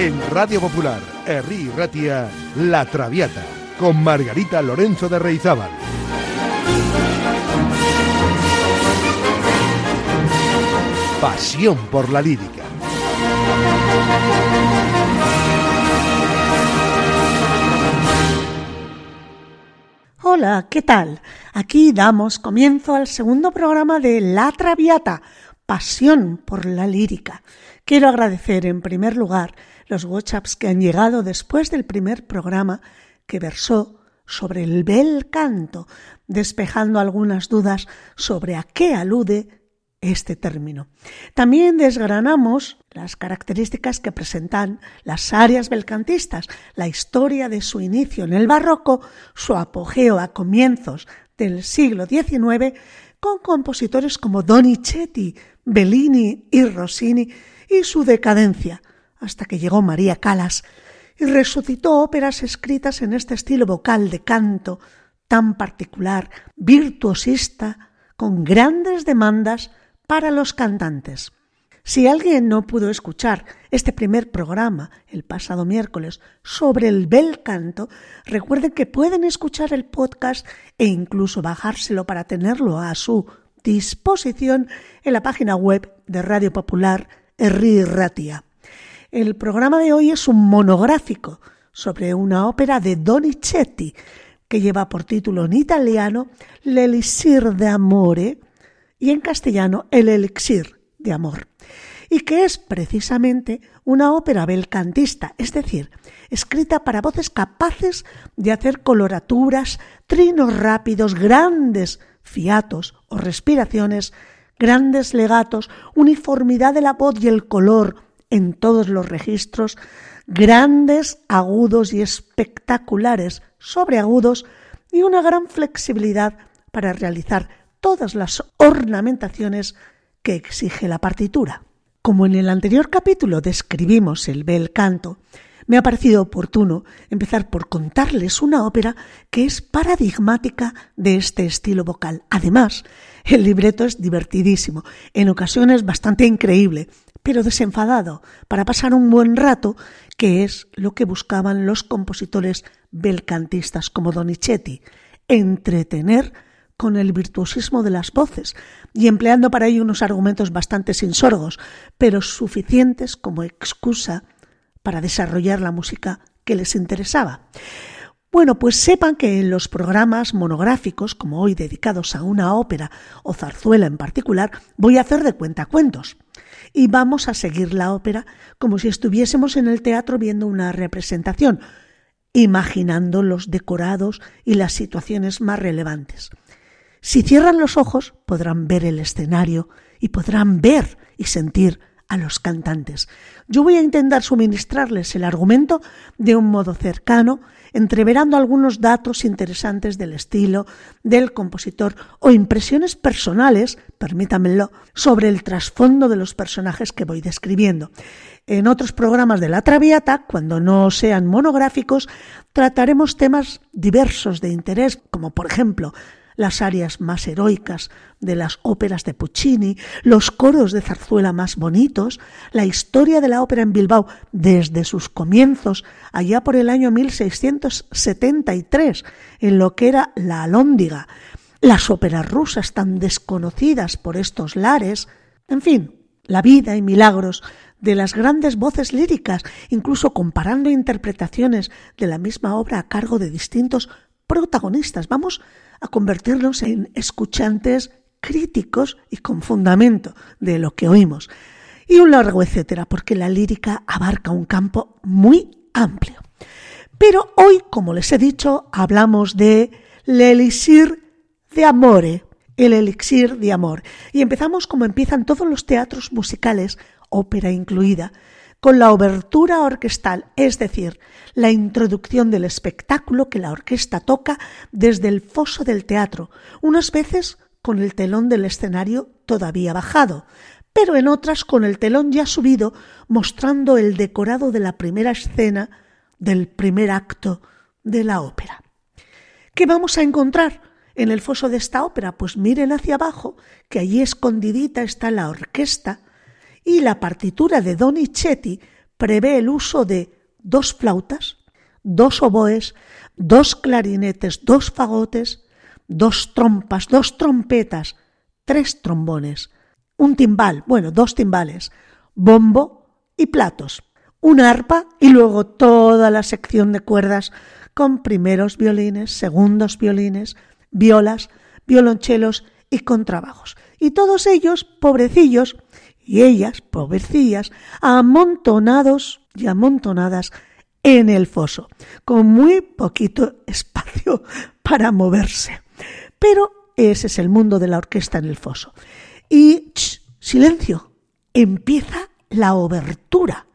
En Radio Popular, Herri Ratia, La Traviata, con Margarita Lorenzo de Reizábal. Pasión por la lírica. Hola, ¿qué tal? Aquí damos comienzo al segundo programa de La Traviata, Pasión por la lírica. Quiero agradecer en primer lugar los WhatsApps que han llegado después del primer programa que versó sobre el bel canto, despejando algunas dudas sobre a qué alude este término. También desgranamos las características que presentan las áreas belcantistas, la historia de su inicio en el barroco, su apogeo a comienzos del siglo XIX, con compositores como Donizetti, Bellini y Rossini, y su decadencia, hasta que llegó María Calas y resucitó óperas escritas en este estilo vocal de canto tan particular, virtuosista, con grandes demandas para los cantantes. Si alguien no pudo escuchar este primer programa el pasado miércoles sobre el bel canto, recuerden que pueden escuchar el podcast e incluso bajárselo para tenerlo a su disposición en la página web de Radio Popular Erri Ratia. El programa de hoy es un monográfico sobre una ópera de Donizetti que lleva por título en italiano L'Elisir de Amore y en castellano El elixir de amor, y que es precisamente una ópera belcantista, es decir, escrita para voces capaces de hacer coloraturas, trinos rápidos, grandes fiatos o respiraciones, grandes legatos, uniformidad de la voz y el color en todos los registros, grandes agudos y espectaculares sobreagudos y una gran flexibilidad para realizar todas las ornamentaciones que exige la partitura. Como en el anterior capítulo describimos el bel canto, me ha parecido oportuno empezar por contarles una ópera que es paradigmática de este estilo vocal. Además, el libreto es divertidísimo, en ocasiones bastante increíble, pero desenfadado, para pasar un buen rato, que es lo que buscaban los compositores belcantistas como Donizetti, entretener con el virtuosismo de las voces y empleando para ello unos argumentos bastante sinsorgos, pero suficientes como excusa para desarrollar la música que les interesaba. Bueno, pues sepan que en los programas monográficos, como hoy dedicados a una ópera o zarzuela en particular, voy a hacer de cuentacuentos. Y vamos a seguir la ópera como si estuviésemos en el teatro viendo una representación, imaginando los decorados y las situaciones más relevantes. Si cierran los ojos podrán ver el escenario y podrán ver y sentir a los cantantes. Yo voy a intentar suministrarles el argumento de un modo cercano, entreverando algunos datos interesantes del estilo del compositor o impresiones personales, permítamelo, sobre el trasfondo de los personajes que voy describiendo. En otros programas de la Traviata, cuando no sean monográficos, trataremos temas diversos de interés, como por ejemplo las arias más heroicas de las óperas de Puccini, los coros de zarzuela más bonitos, la historia de la ópera en Bilbao desde sus comienzos, allá por el año 1673, en lo que era la Alhóndiga, las óperas rusas tan desconocidas por estos lares, en fin, la vida y milagros de las grandes voces líricas, incluso comparando interpretaciones de la misma obra a cargo de distintos protagonistas. Vamos a convertirnos en escuchantes críticos y con fundamento de lo que oímos. Y un largo etcétera, porque la lírica abarca un campo muy amplio. Pero hoy, como les he dicho, hablamos de el de amore, el elixir de amor. Y empezamos como empiezan todos los teatros musicales, ópera incluida, con la obertura orquestal, es decir, la introducción del espectáculo que la orquesta toca desde el foso del teatro, unas veces con el telón del escenario todavía bajado, pero en otras con el telón ya subido, mostrando el decorado de la primera escena del primer acto de la ópera. ¿Qué vamos a encontrar en el foso de esta ópera? Pues miren hacia abajo, que allí escondidita está la orquesta, y la partitura de Donizetti prevé el uso de dos flautas, dos oboes, dos clarinetes, dos fagotes, dos trompas, dos trompetas, tres trombones, un timbal, bueno, dos timbales, bombo y platos, una arpa y luego toda la sección de cuerdas con primeros violines, segundos violines, violas, violonchelos y contrabajos. Y todos ellos, pobrecillos, y ellas, pobrecillas, amontonados y amontonadas en el foso, con muy poquito espacio para moverse. Pero ese es el mundo de la orquesta en el foso. Y silencio, empieza la obertura.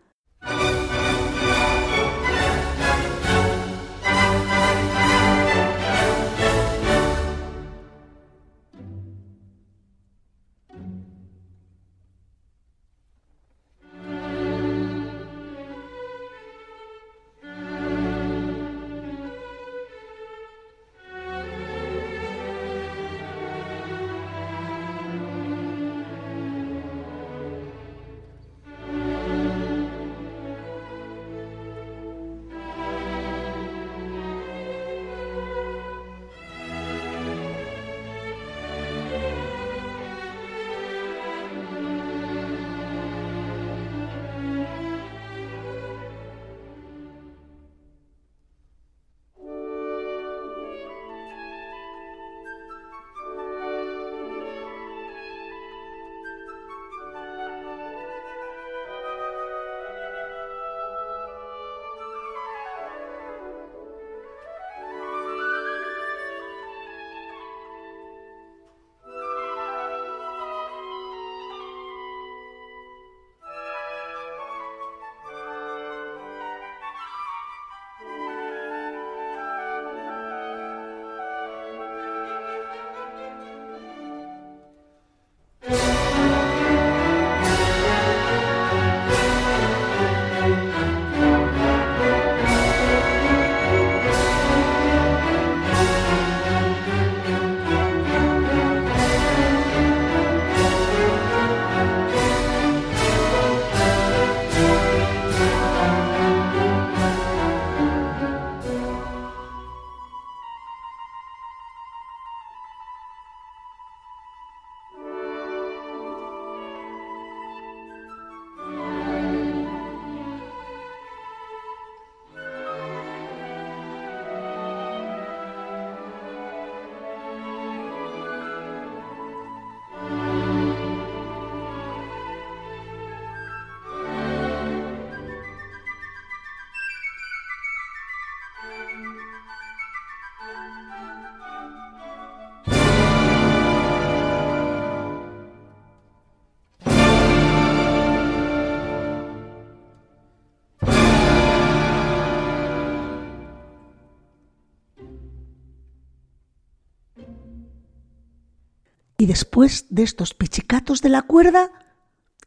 Después de estos pichicatos de la cuerda,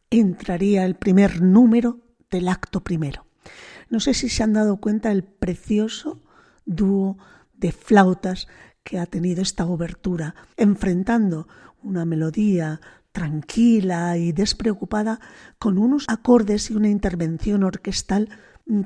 entraría el primer número del acto primero. No sé si se han dado cuenta el precioso dúo de flautas que ha tenido esta obertura, enfrentando una melodía tranquila y despreocupada con unos acordes y una intervención orquestal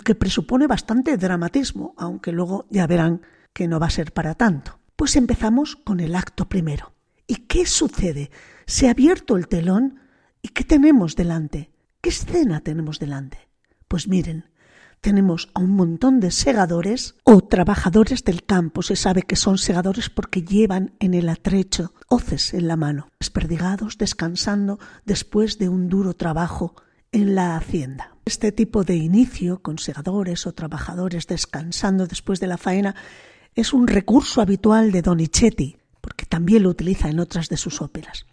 que presupone bastante dramatismo, aunque luego ya verán que no va a ser para tanto. Pues empezamos con el acto primero. ¿Y qué sucede? Se ha abierto el telón y ¿qué tenemos delante? ¿Qué escena tenemos delante? Pues miren, tenemos a un montón de segadores o trabajadores del campo. Se sabe que son segadores porque llevan en el atrecho hoces en la mano, desperdigados, descansando después de un duro trabajo en la hacienda. Este tipo de inicio con segadores o trabajadores descansando después de la faena es un recurso habitual de Donizetti, porque también lo utiliza en otras de sus óperas.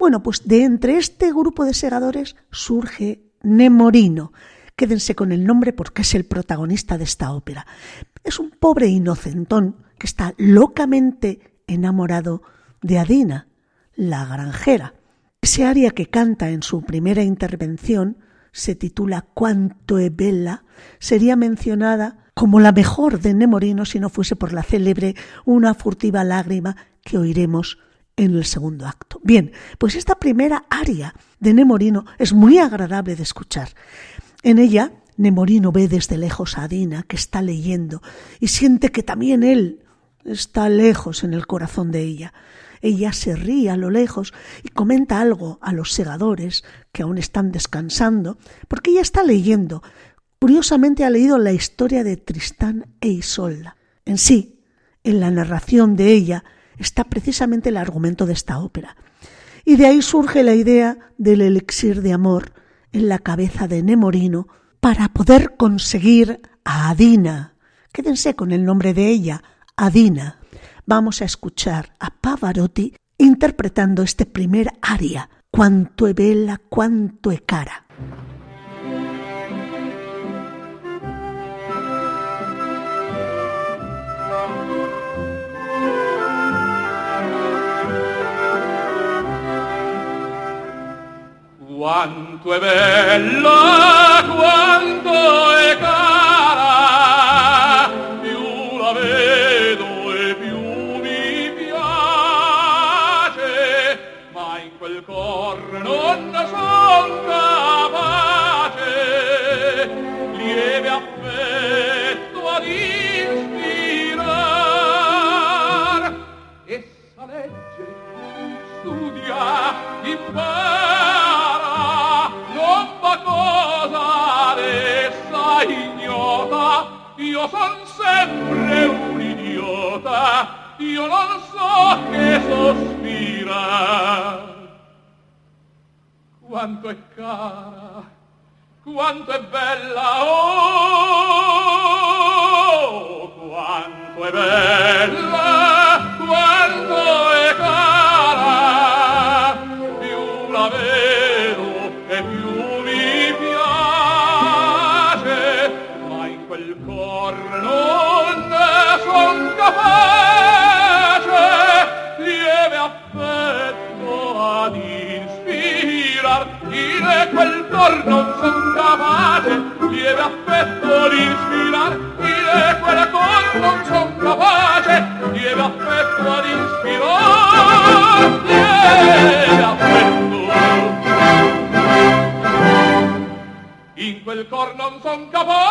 Bueno, pues de entre este grupo de segadores surge Nemorino. Quédense con el nombre porque es el protagonista de esta ópera. Es un pobre inocentón que está locamente enamorado de Adina, la granjera. Ese aria que canta en su primera intervención se titula Quanto e bella, sería mencionada como la mejor de Nemorino si no fuese por la célebre Una furtiva lágrima que oiremos en el segundo acto. Bien, pues esta primera aria de Nemorino es muy agradable de escuchar. En ella Nemorino ve desde lejos a Adina, que está leyendo, y siente que también él está lejos en el corazón de ella. Ella se ríe a lo lejos y comenta algo a los segadores que aún están descansando, porque ella está leyendo. Curiosamente ha leído la historia de Tristán e Isolda. En sí, en la narración de ella está precisamente el argumento de esta ópera. Y de ahí surge la idea del elixir de amor en la cabeza de Nemorino para poder conseguir a Adina. Quédense con el nombre de ella, Adina. Vamos a escuchar a Pavarotti interpretando este primer aria, Cuanto è bella, quanto è cara. Quanto è bella, quanto è cara, più la vedo e più mi piace, ma in quel cor non son capace, lieve affetto ad ispirar. Essa legge, studia, impara, ignota, io son sempre un idiota, io non so che sospira. Quanto è cara, quanto è bella, oh, quanto è bella, quanto è cara, in quel son capace, lieve affetto ad ispirar, in quel son capace, lieve affetto ad ispirar, lieve affetto. In quel cor non son capace,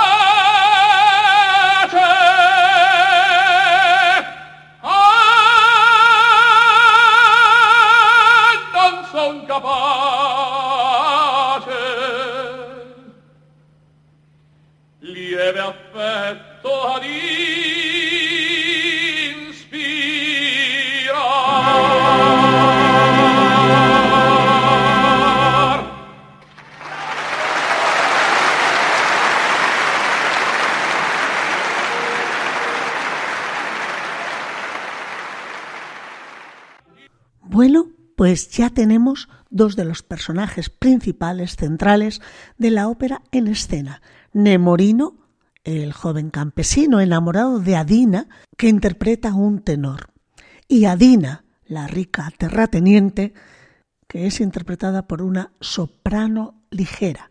de los personajes principales, centrales de la ópera en escena. Nemorino, el joven campesino enamorado de Adina, que interpreta un tenor, y Adina, la rica terrateniente, que es interpretada por una soprano ligera.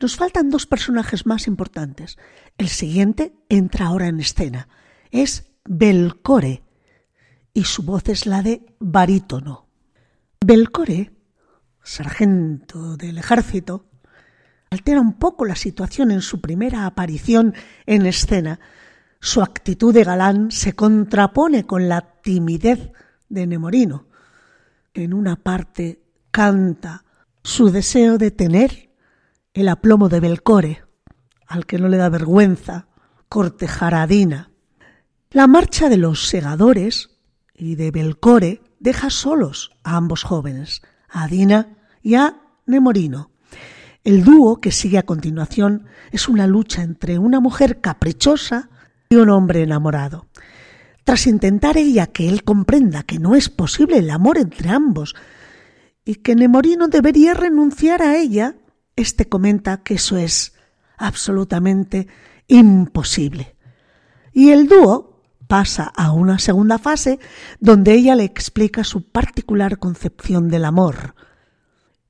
Nos faltan dos personajes más importantes. El siguiente entra ahora en escena. Es Belcore, y su voz es la de barítono. Belcore, sargento del ejército, altera un poco la situación en su primera aparición en escena. Su actitud de galán se contrapone con la timidez de Nemorino. En una parte canta su deseo de tener el aplomo de Belcore, al que no le da vergüenza cortejar a Dina. La marcha de los segadores y de Belcore deja solos a ambos jóvenes, a Dina y a Nemorino. El dúo que sigue a continuación es una lucha entre una mujer caprichosa y un hombre enamorado. Tras intentar ella que él comprenda que no es posible el amor entre ambos y que Nemorino debería renunciar a ella, éste comenta que eso es absolutamente imposible. Y el dúo pasa a una segunda fase donde ella le explica su particular concepción del amor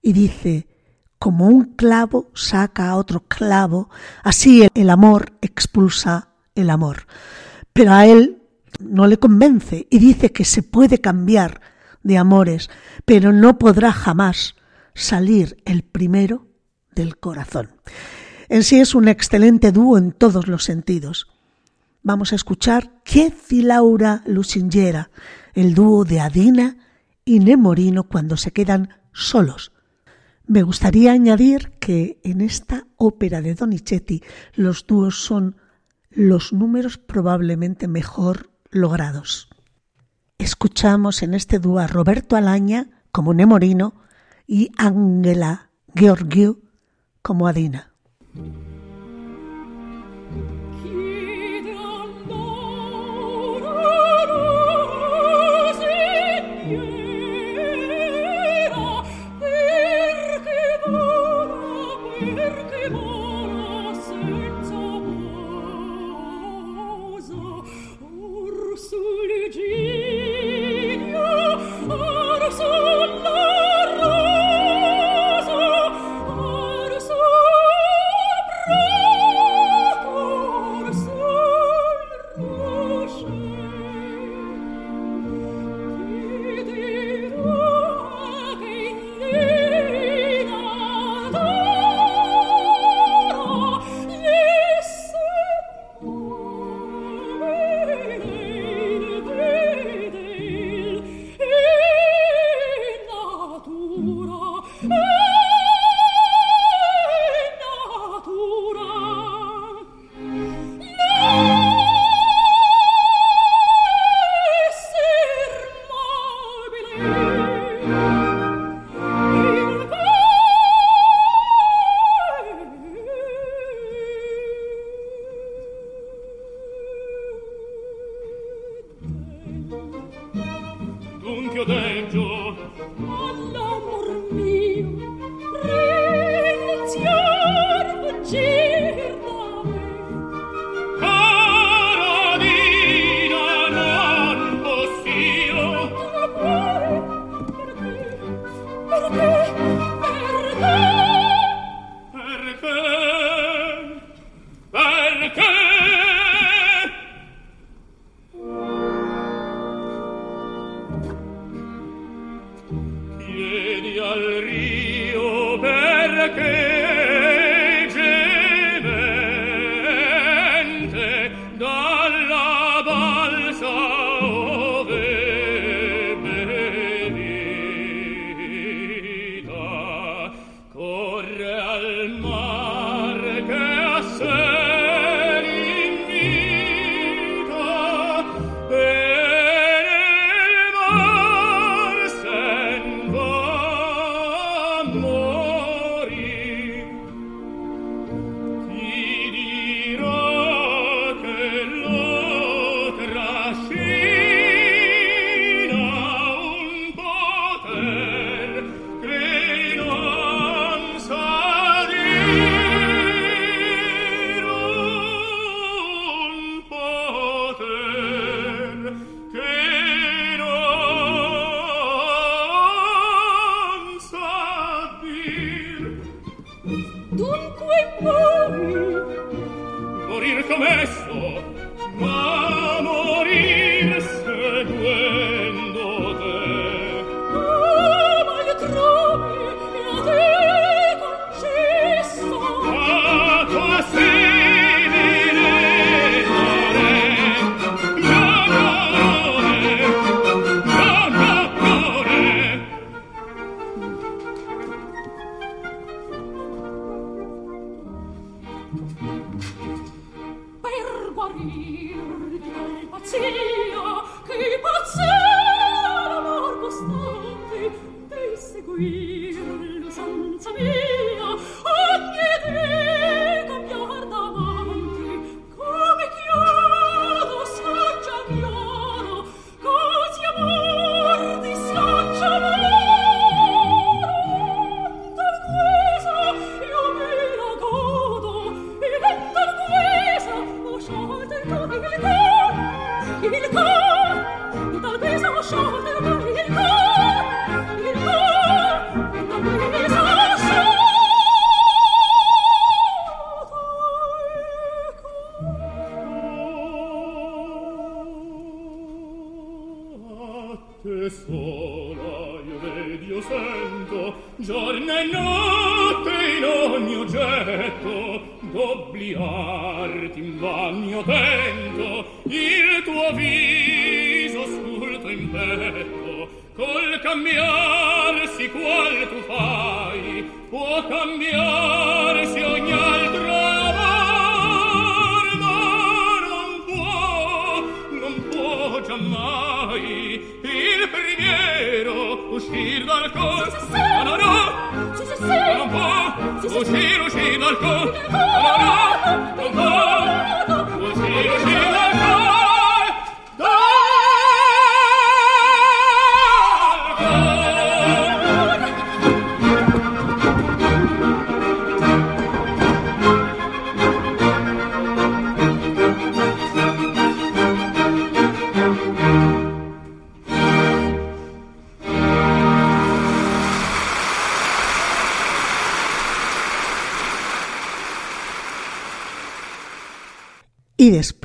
y dice, como un clavo saca a otro clavo, así el amor expulsa el amor. Pero a él no le convence y dice que se puede cambiar de amores, pero no podrá jamás salir el primero del corazón. En sí es un excelente dúo en todos los sentidos. Vamos a escuchar y Laura Lusingera, el dúo de Adina y Nemorino cuando se quedan solos. Me gustaría añadir que en esta ópera de Donizetti los dúos son los números probablemente mejor logrados. Escuchamos en este dúo a Roberto Alaña como Nemorino y Ángela Georgiou como Adina.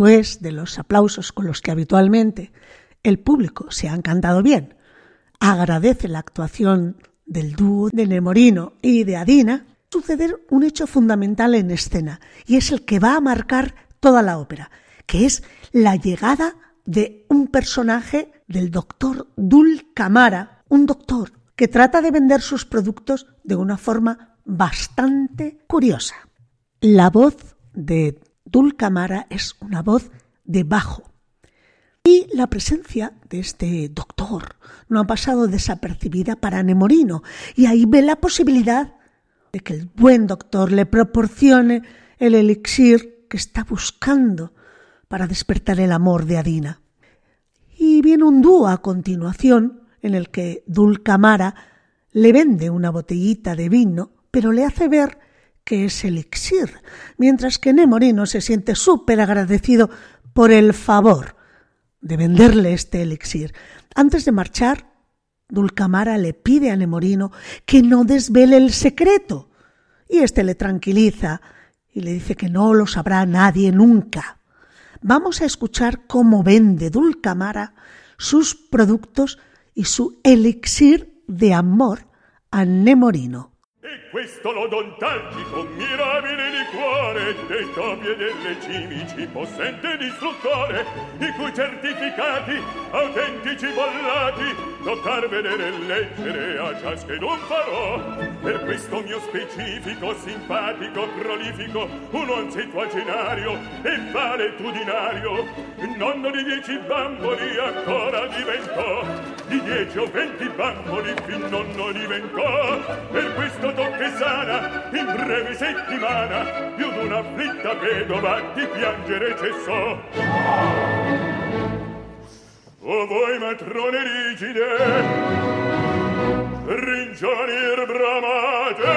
Después de los aplausos con los que habitualmente el público se ha encantado bien, agradece la actuación del dúo de Nemorino y de Adina, suceder un hecho fundamental en escena, y es el que va a marcar toda la ópera, que es la llegada de un personaje del doctor Dulcamara, un doctor que trata de vender sus productos de una forma bastante curiosa. La voz de Dulcamara es una voz de bajo. Y la presencia de este doctor no ha pasado desapercibida para Nemorino, y ahí ve la posibilidad de que el buen doctor le proporcione el elixir que está buscando para despertar el amor de Adina. Y viene un dúo a continuación en el que Dulcamara le vende una botellita de vino, pero le hace ver que es elixir, mientras que Nemorino se siente súper agradecido por el favor de venderle este elixir. Antes de marchar, Dulcamara le pide a Nemorino que no desvele el secreto, y éste le tranquiliza y le dice que no lo sabrá nadie nunca. Vamos a escuchar cómo vende Dulcamara sus productos y su elixir de amor a Nemorino. E questo l'odontalgico mirabile liquore dei topi e delle cimici possente distruttore i cui certificati autentici bollati toccar vedere e leggere a ciaschedun farò. Per questo mio specifico simpatico prolifico un onzettuagenario e valetudinario nonno di dieci bamboli ancora diventò. Di dieci o venti bamboli fin nonno diventò. Per questo tocche sana in breve settimana più d'una afflitta vedova di piangere cessò O voi matrone rigide, ringianir bramate,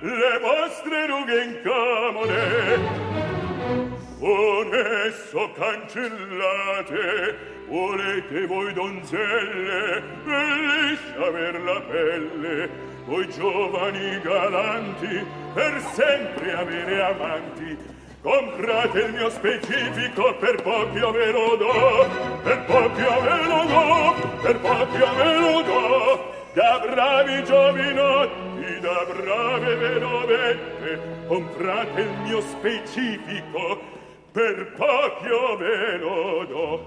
le vostre rughe incamone, onesso cancellate, volete voi donzelle, e saver la pelle, voi giovani galanti, per sempre avere amanti, Comprate il mio specifico per poco ve lo do, per poco ve lo do, per poco ve lo do. Da bravi giovinotti, da brave venovette, comprate il mio specifico per poco venodo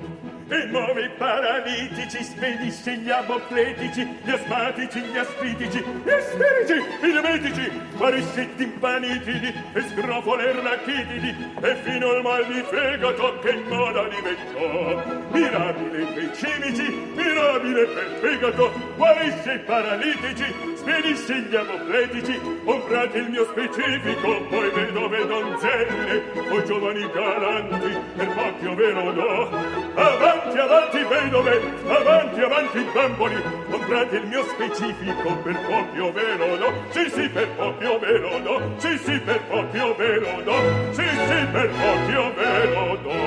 e nuovi paralitici spedisce gli apopletici, gli asmatici gli aspitici, gli asferici i nemetici pariscetti impanitidi e scrofole rachitidi e fino al mal di fegato che in moda diventò. Mirabile per i cimici mirabile per fegato guarisce i paralitici spedisce gli apopletici, comprate il mio specifico poi vedo vedonzelle o giovani cari galanti per pochi io ve lo do avanti avanti vedove avanti avanti bamboli comprate il mio specifico per pochi io ve lo do sì sì per pochi io ve lo do sì sì per pochi io ve lo do sì sì per pochi io ve lo do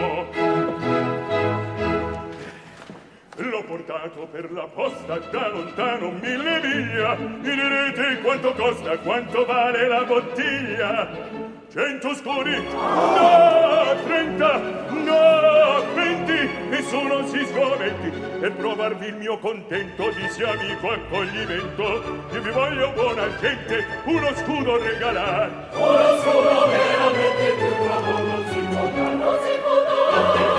L'ho portato per la posta da lontano mille miglia. Mi direte quanto costa, quanto vale la bottiglia Cento scuri, No, trenta! No, venti! Nessuno si sgomenti! E provarvi il mio contento di sia amico accoglimento. Io vi voglio buona gente, uno scudo regalar. Uno scudo veramente più bravo non si può dar, non si può dar!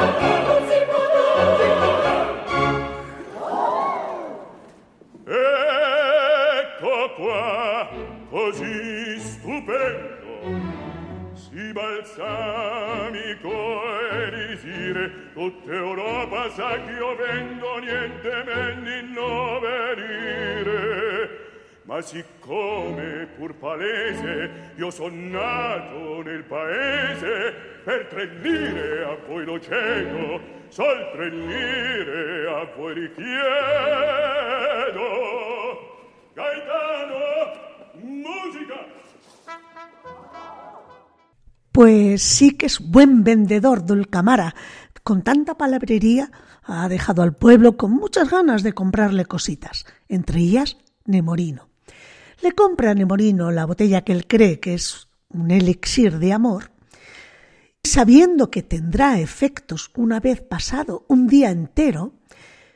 Balsamico elisire tutta Europa sa che io vendo niente men di nove lire ma siccome pur palese io son nato nel paese per tre lire a voi lo cedo sol tre lire a voi richiedo Pues sí que es buen vendedor Dulcamara. Con tanta palabrería ha dejado al pueblo con muchas ganas de comprarle cositas, entre ellas Nemorino. Le compra a Nemorino la botella que él cree que es un elixir de amor, sabiendo que tendrá efectos una vez pasado un día entero,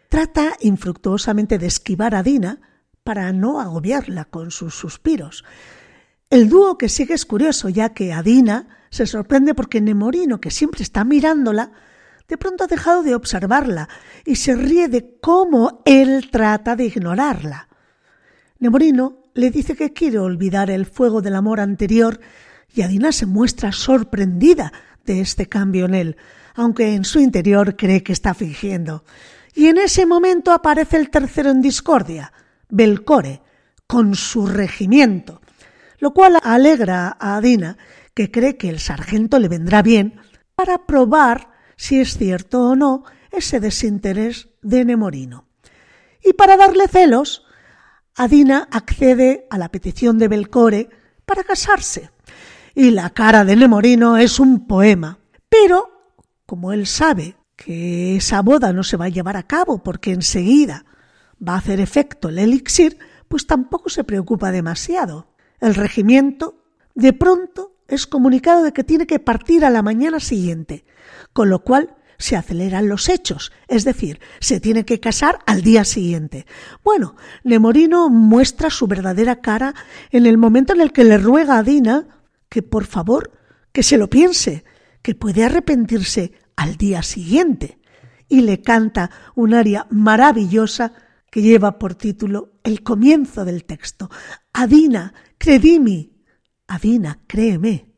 trata infructuosamente de esquivar a Dina para no agobiarla con sus suspiros. El dúo que sigue es curioso, ya que Adina se sorprende porque Nemorino, que siempre está mirándola, de pronto ha dejado de observarla y se ríe de cómo él trata de ignorarla. Nemorino le dice que quiere olvidar el fuego del amor anterior y Adina se muestra sorprendida de este cambio en él, aunque en su interior cree que está fingiendo. Y en ese momento aparece el tercero en discordia, Belcore, con su regimiento, lo cual alegra a Adina, que cree que el sargento le vendrá bien para probar si es cierto o no ese desinterés de Nemorino. Y para darle celos, Adina accede a la petición de Belcore para casarse. Y la cara de Nemorino es un poema. Pero, como él sabe que esa boda no se va a llevar a cabo porque enseguida va a hacer efecto el elixir, pues tampoco se preocupa demasiado. El regimiento, de pronto, es comunicado de que tiene que partir a la mañana siguiente, con lo cual se aceleran los hechos, es decir, se tiene que casar al día siguiente. Bueno, Nemorino muestra su verdadera cara en el momento en el que le ruega a Dina que por favor que se lo piense, que puede arrepentirse al día siguiente, y le canta un aria maravillosa que lleva por título el comienzo del texto. Adina, credimi, Adina, créeme.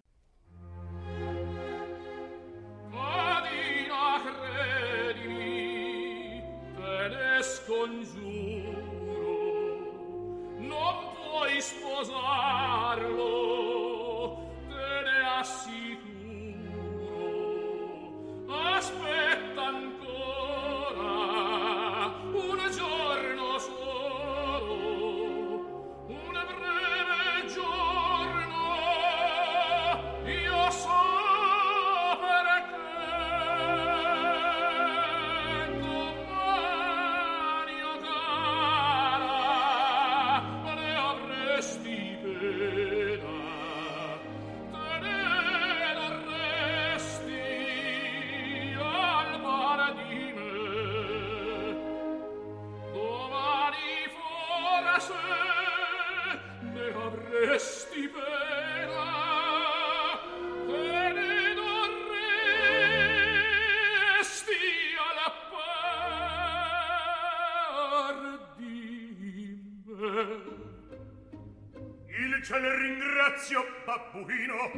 Ciel ringrazio, babbuino,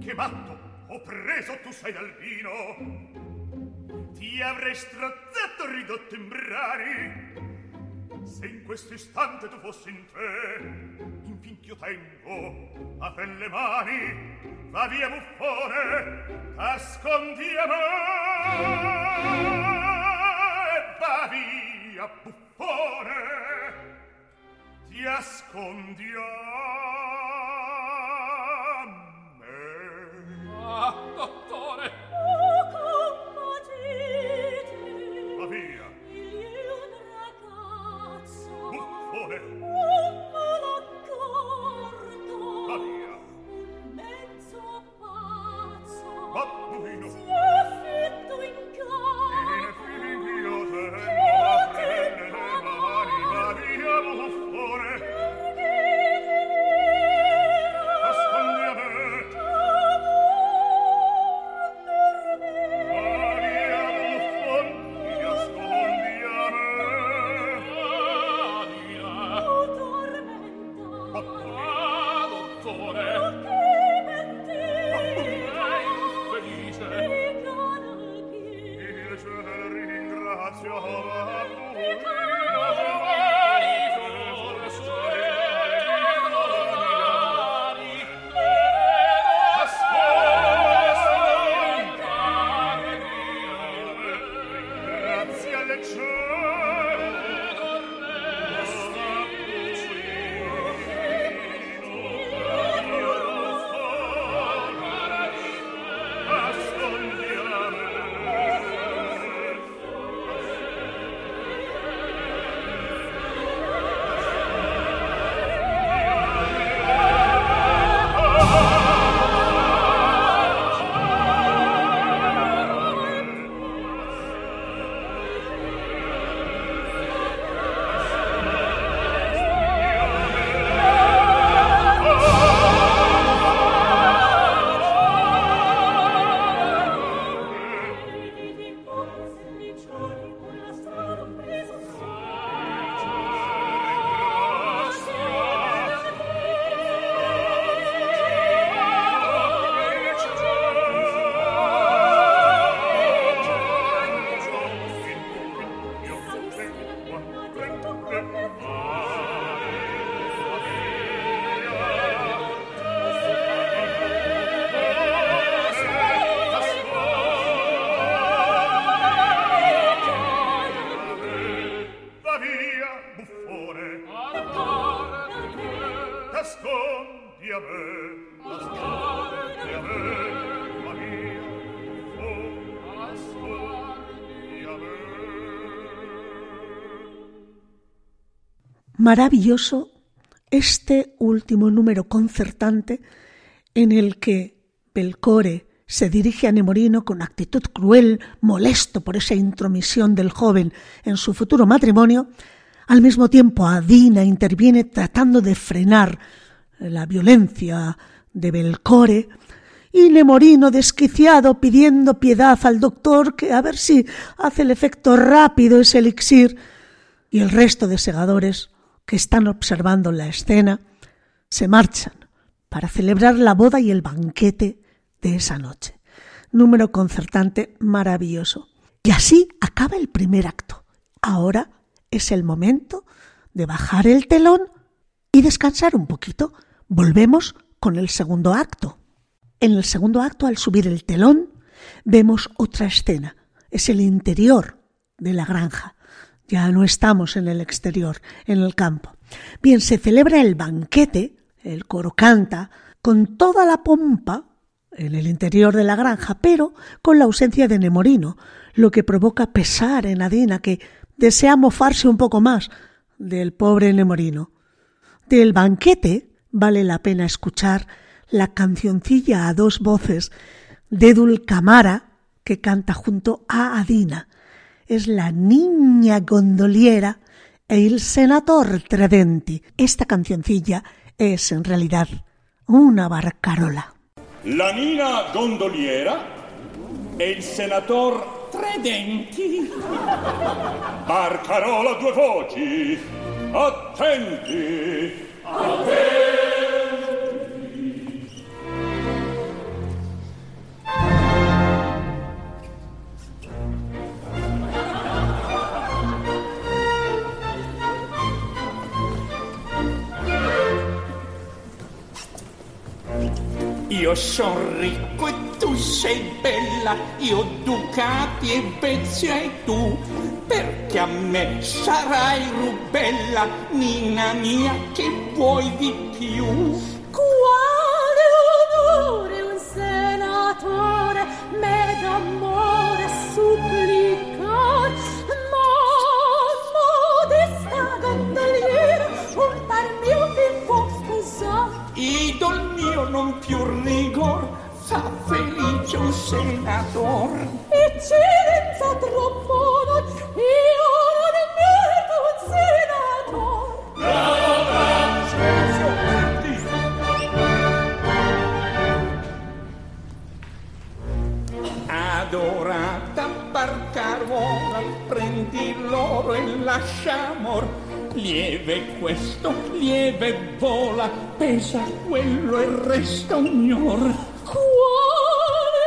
che matto ho preso tu sei dal vino. Ti avrei strozzato ridotto in brani, se in questo istante tu fossi in te. Infin ch'io tengo a te le mani, va via buffone, t'ascondiamo. Maravilloso este último número concertante en el que Belcore se dirige a Nemorino con actitud cruel, molesto por esa intromisión del joven en su futuro matrimonio. Al mismo tiempo, Adina interviene tratando de frenar la violencia de Belcore y Nemorino desquiciado pidiendo piedad al doctor que a ver si hace el efecto rápido ese elixir y el resto de segadores que están observando la escena se marchan para celebrar la boda y el banquete de esa noche. Número concertante maravilloso. Y así acaba el primer acto. Ahora es el momento de bajar el telón y descansar un poquito. Volvemos con el segundo acto. En el segundo acto, al subir el telón, vemos otra escena. Es el interior de la granja. Ya no estamos en el exterior, en el campo. Bien, se celebra el banquete, el coro canta, con toda la pompa en el interior de la granja, pero con la ausencia de Nemorino, lo que provoca pesar en Adina, que desea mofarse un poco más del pobre Nemorino. Del banquete vale la pena escuchar la cancioncilla a dos voces de Dulcamara que canta junto a Adina. Es la niña gondoliera e il senatore Tredenti. Esta cancioncilla es en realidad una barcarola. La nina gondoliera e il senator Tredenti. Barcarola due voci. Attenti. Io son ricco e tu sei bella, io ducati e vezzi hai tu, perché a me sarai rubella, nina mia, che vuoi di più? Quale onore un senatore me d'amore supplicar, ma modesta gondoliera un par mio vi può sposar. Idol mio non più rigor, fa felice un senatore. Eccellenza troppo non, io non merito un senatore. Adorata barcarola, prendi l'oro e lascia amor. Lieve questo, lieve vola, pesa quello e resta ognor. Quale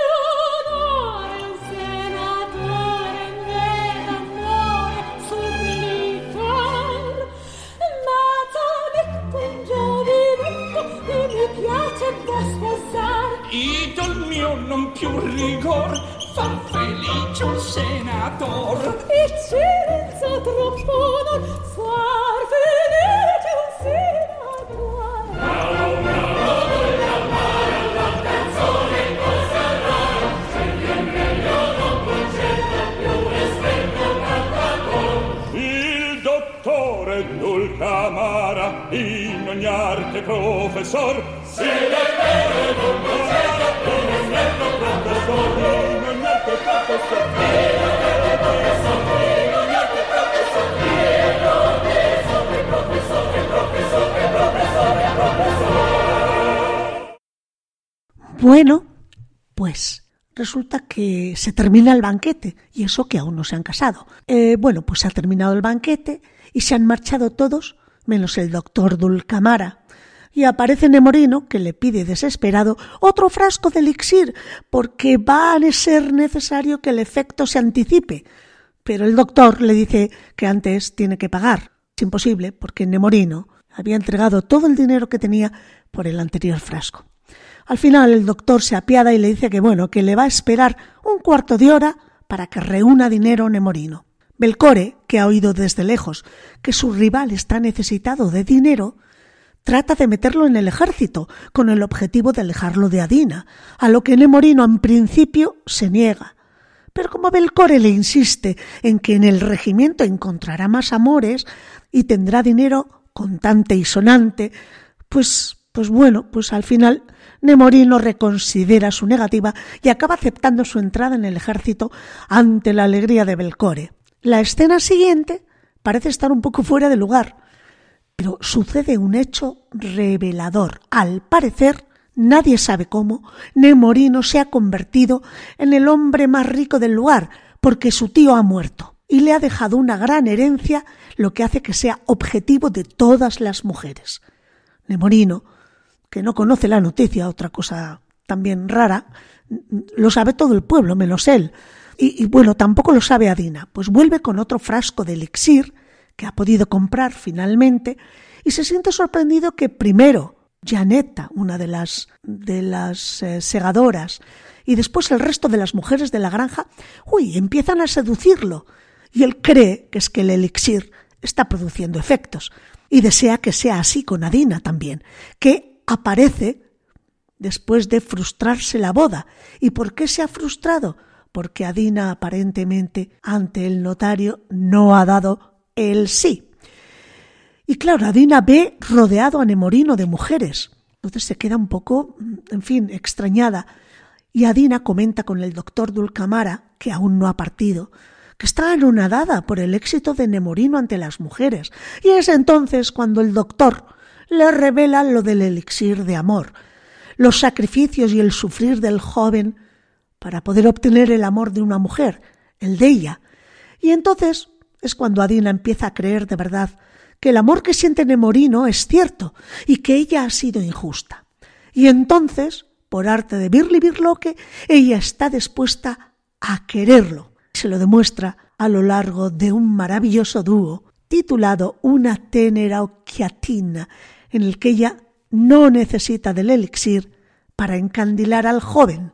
onore un senatore me d'amore supplicar, ma t'ha un giovinetto e mi piace può sposar. Idol mio non più rigor, fa felice un senator. Eccellenza troppo non far felice arte professor, se le vere non conceda un esperto professor, in ogni arte professor. Bueno, pues resulta que se termina el banquete y eso que aún no se han casado. Eh, bueno, pues se ha terminado el banquete y se han marchado todos menos el doctor Dulcamara. Y aparece Nemorino que le pide desesperado otro frasco de elixir porque va a ser necesario que el efecto se anticipe. Pero el doctor le dice que antes tiene que pagar. Es imposible porque Nemorino había entregado todo el dinero que tenía por el anterior frasco. Al final el doctor se apiada y le dice que bueno, que le va a esperar un cuarto de hora para que reúna dinero Nemorino. Belcore, que ha oído desde lejos que su rival está necesitado de dinero, trata de meterlo en el ejército con el objetivo de alejarlo de Adina, a lo que Nemorino en principio se niega. Pero como Belcore le insiste en que en el regimiento encontrará más amores y tendrá dinero contante y sonante, pues, pues bueno, pues al final Nemorino reconsidera su negativa y acaba aceptando su entrada en el ejército ante la alegría de Belcore. La escena siguiente parece estar un poco fuera de lugar, pero sucede un hecho revelador. Al parecer, nadie sabe cómo, Nemorino se ha convertido en el hombre más rico del lugar, porque su tío ha muerto y le ha dejado una gran herencia, lo que hace que sea objetivo de todas las mujeres. Nemorino, que no conoce la noticia, otra cosa también rara, lo sabe todo el pueblo, menos él. Y, bueno, tampoco lo sabe Adina, pues vuelve con otro frasco de elixir que ha podido comprar finalmente y se siente sorprendido que primero Janetta, una de las, de las eh, segadoras, y después el resto de las mujeres de la granja, uy, empiezan a seducirlo. Y él cree que es que el elixir está produciendo efectos y desea que sea así con Adina también, que aparece después de frustrarse la boda. ¿Y por qué se ha frustrado? Porque Adina aparentemente ante el notario no ha dado el sí. Y claro, Adina ve rodeado a Nemorino de mujeres. Entonces se queda un poco, en fin, extrañada. Y Adina comenta con el doctor Dulcamara, que aún no ha partido, que está anonadada por el éxito de Nemorino ante las mujeres. Y es entonces cuando el doctor le revela lo del elixir de amor, los sacrificios y el sufrir del joven para poder obtener el amor de una mujer, el de ella. Y entonces es cuando Adina empieza a creer de verdad que el amor que siente Nemorino es cierto y que ella ha sido injusta. Y entonces, por arte de Birli Birloque, ella está dispuesta a quererlo. Se lo demuestra a lo largo de un maravilloso dúo titulado Una tenera occhiatina, en el que ella no necesita del elixir para encandilar al joven.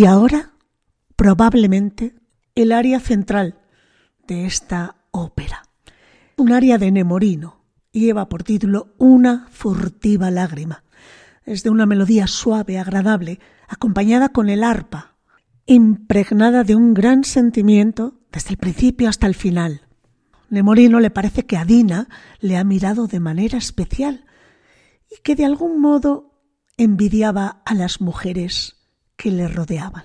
Y ahora, probablemente, el área central de esta ópera. Un área de Nemorino lleva por título Una furtiva lágrima. Es de una melodía suave, agradable, acompañada con el arpa, impregnada de un gran sentimiento desde el principio hasta el final. Nemorino le parece que Adina le ha mirado de manera especial y que de algún modo envidiaba a las mujeres que le rodeaban.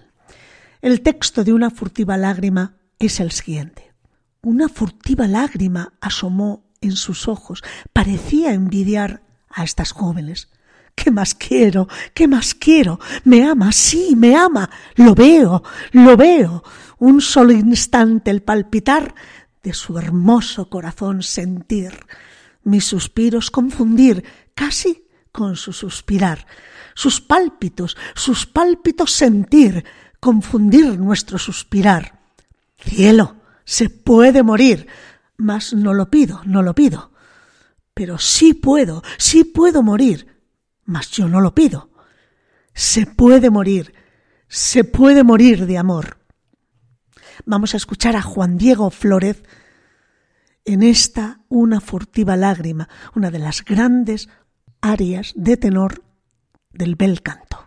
El texto de una furtiva lágrima es el siguiente. Una furtiva lágrima asomó en sus ojos, parecía envidiar a estas jóvenes. ¿Qué más quiero? ¿Qué más quiero? Me ama, sí, me ama. Lo veo, lo veo. Un solo instante el palpitar de su hermoso corazón sentir, mis suspiros confundir casi con su suspirar, sus pálpitos, sus pálpitos sentir, confundir nuestro suspirar. Cielo, se puede morir, mas no lo pido, no lo pido. Pero sí puedo, sí puedo morir, mas yo no lo pido. Se puede morir, se puede morir de amor. Vamos a escuchar a Juan Diego Flórez en esta Una furtiva lágrima, una de las grandes arias de tenor del bel canto.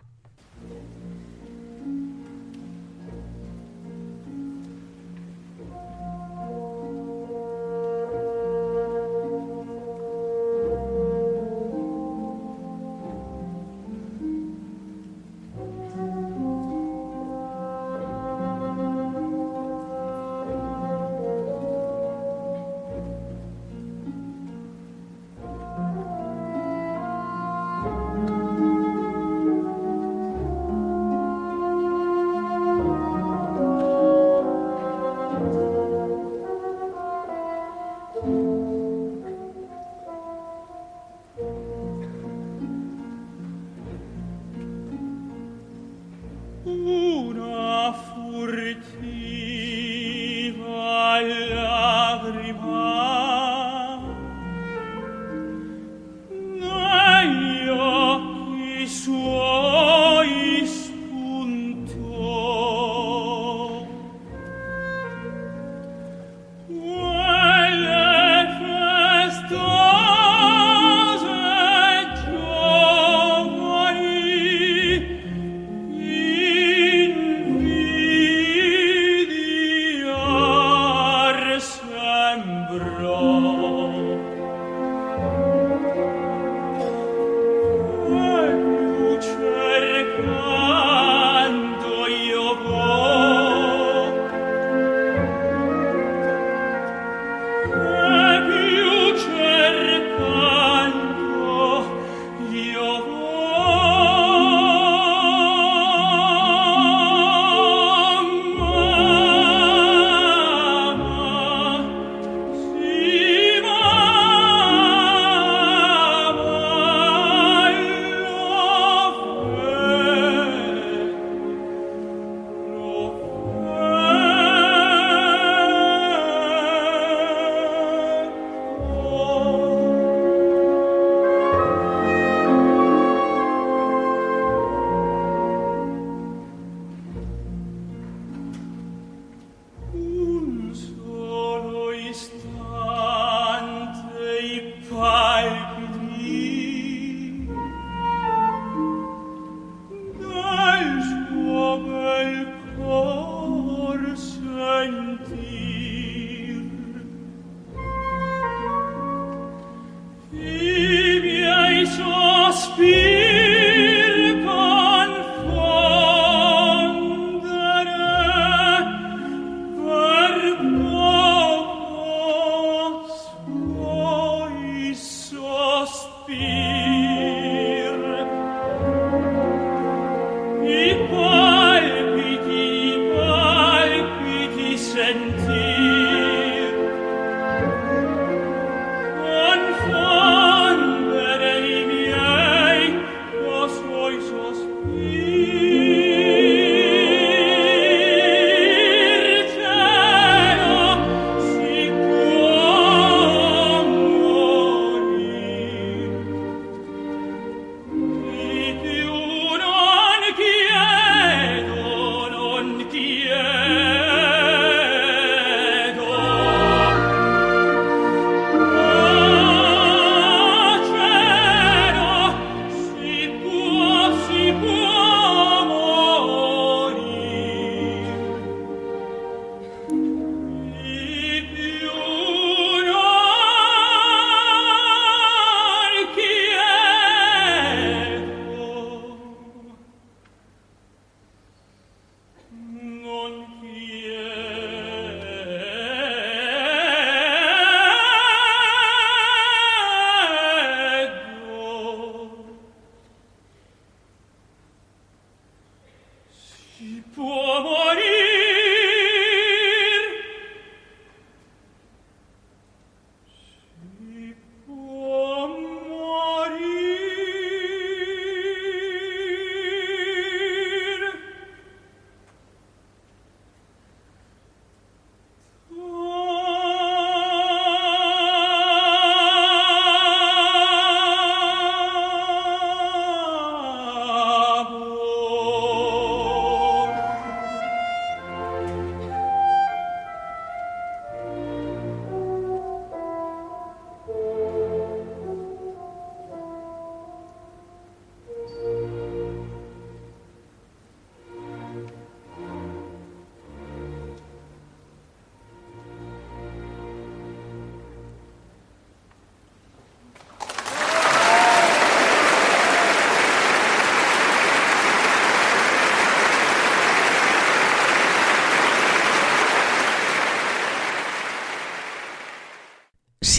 Chi può morire?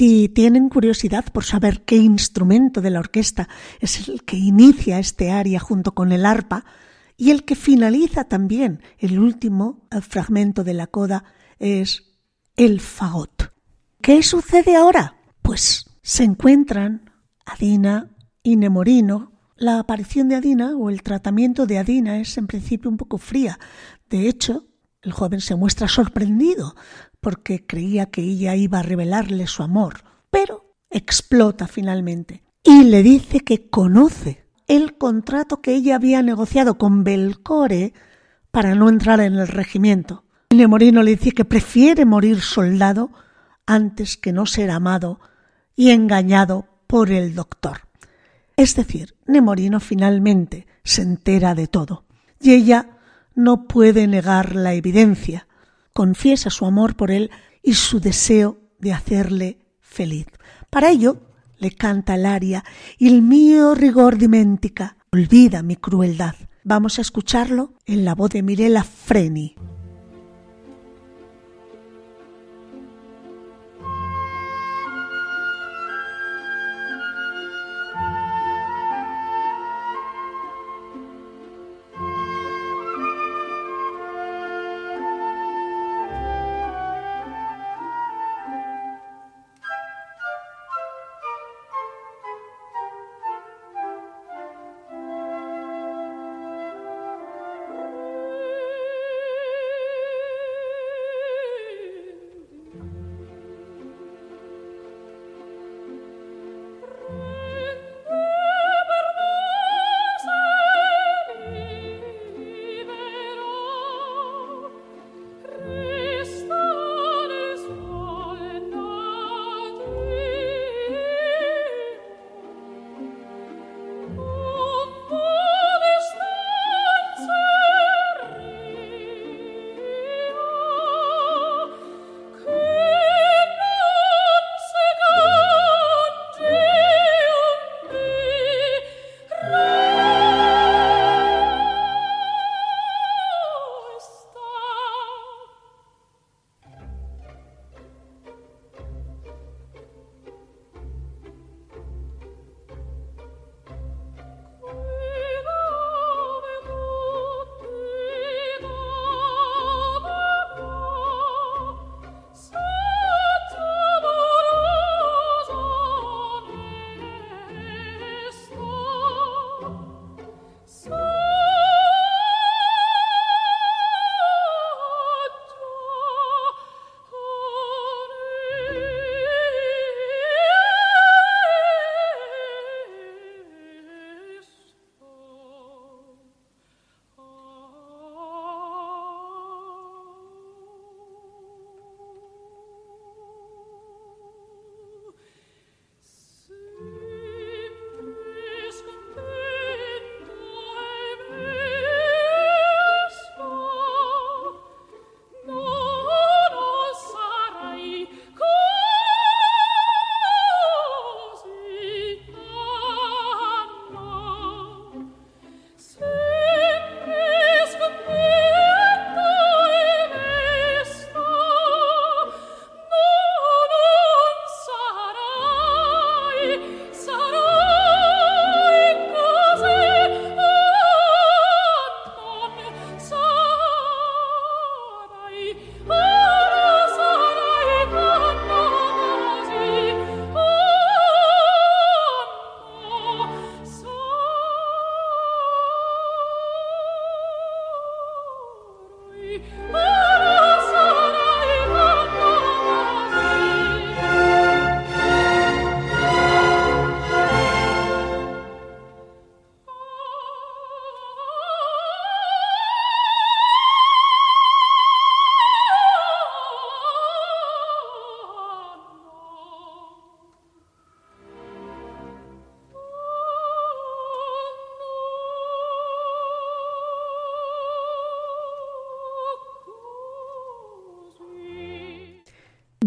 Si tienen curiosidad por saber qué instrumento de la orquesta es el que inicia este aria junto con el arpa y el que finaliza también el último eh, fragmento de la coda es el fagot. ¿Qué sucede ahora? Pues se encuentran Adina y Nemorino. La aparición de Adina o el tratamiento de Adina es en principio un poco fría. De hecho, el joven se muestra sorprendido porque creía que ella iba a revelarle su amor, pero explota finalmente y le dice que conoce el contrato que ella había negociado con Belcore para no entrar en el regimiento. Nemorino le dice que prefiere morir soldado antes que no ser amado y engañado por el doctor. Es decir, Nemorino finalmente se entera de todo y ella no puede negar la evidencia. Confiesa su amor por él y su deseo de hacerle feliz. Para ello le canta el aria Il mio rigor dimentica, olvida mi crueldad. Vamos a escucharlo en la voz de Mirella Freni.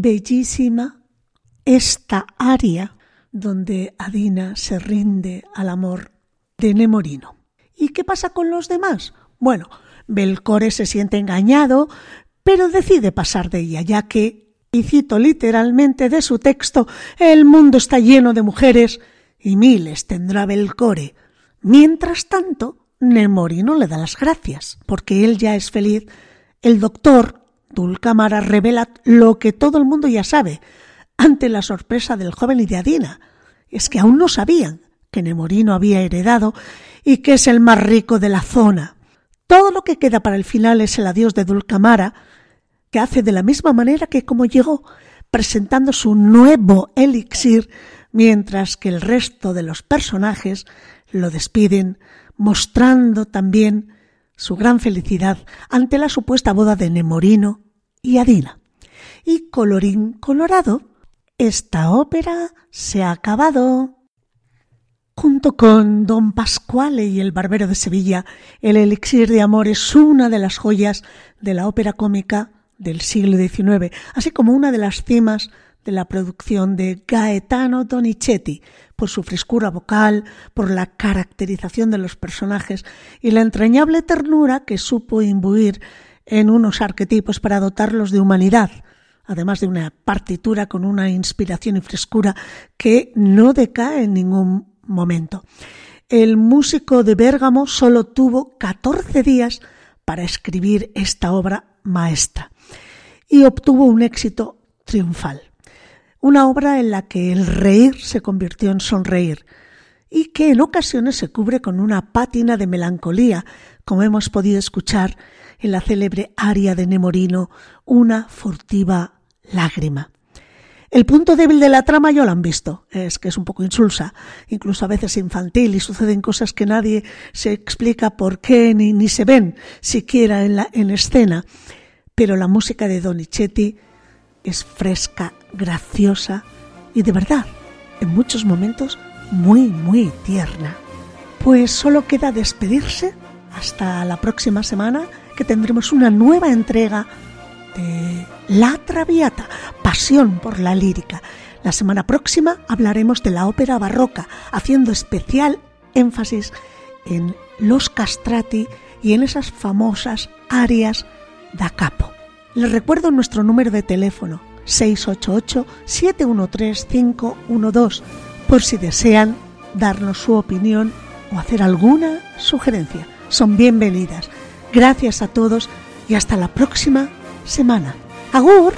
Bellísima esta aria donde Adina se rinde al amor de Nemorino. ¿Y qué pasa con los demás? Bueno, Belcore se siente engañado, pero decide pasar de ella, ya que, y cito literalmente de su texto, el mundo está lleno de mujeres y miles tendrá Belcore. Mientras tanto, Nemorino le da las gracias, porque él ya es feliz. El doctor Dulcamara revela lo que todo el mundo ya sabe, ante la sorpresa del joven y de Adina. Es que aún no sabían que Nemorino había heredado y que es el más rico de la zona. Todo lo que queda para el final es el adiós de Dulcamara, que hace de la misma manera que como llegó, presentando su nuevo elixir, mientras que el resto de los personajes lo despiden, mostrando también su gran felicidad ante la supuesta boda de Nemorino y Adina. Y colorín colorado, esta ópera se ha acabado. Junto con Don Pascuale y el Barbero de Sevilla, El Elixir de Amor es una de las joyas de la ópera cómica del siglo XIX, así como una de las cimas de la producción de Gaetano Donizetti, por su frescura vocal, por la caracterización de los personajes y la entrañable ternura que supo imbuir en unos arquetipos para dotarlos de humanidad, además de una partitura con una inspiración y frescura que no decae en ningún momento. El músico de Bérgamo solo tuvo 14 días para escribir esta obra maestra y obtuvo un éxito triunfal. Una obra en la que el reír se convirtió en sonreír y que en ocasiones se cubre con una pátina de melancolía, como hemos podido escuchar en la célebre aria de Nemorino, una furtiva lágrima. El punto débil de la trama ya lo han visto, es que es un poco insulsa, incluso a veces infantil y suceden cosas que nadie se explica por qué ni, ni se ven siquiera en, la, en escena. Pero la música de Donizetti es fresca, graciosa y de verdad, en muchos momentos, muy, muy tierna. Pues solo queda despedirse hasta la próxima semana que tendremos una nueva entrega de La Traviata, pasión por la lírica. La semana próxima hablaremos de la ópera barroca, haciendo especial énfasis en los castrati y en esas famosas arias da capo. Les recuerdo nuestro número de teléfono 688-713-512 por si desean darnos su opinión o hacer alguna sugerencia. Son bienvenidas. Gracias a todos y hasta la próxima semana. ¡Agur!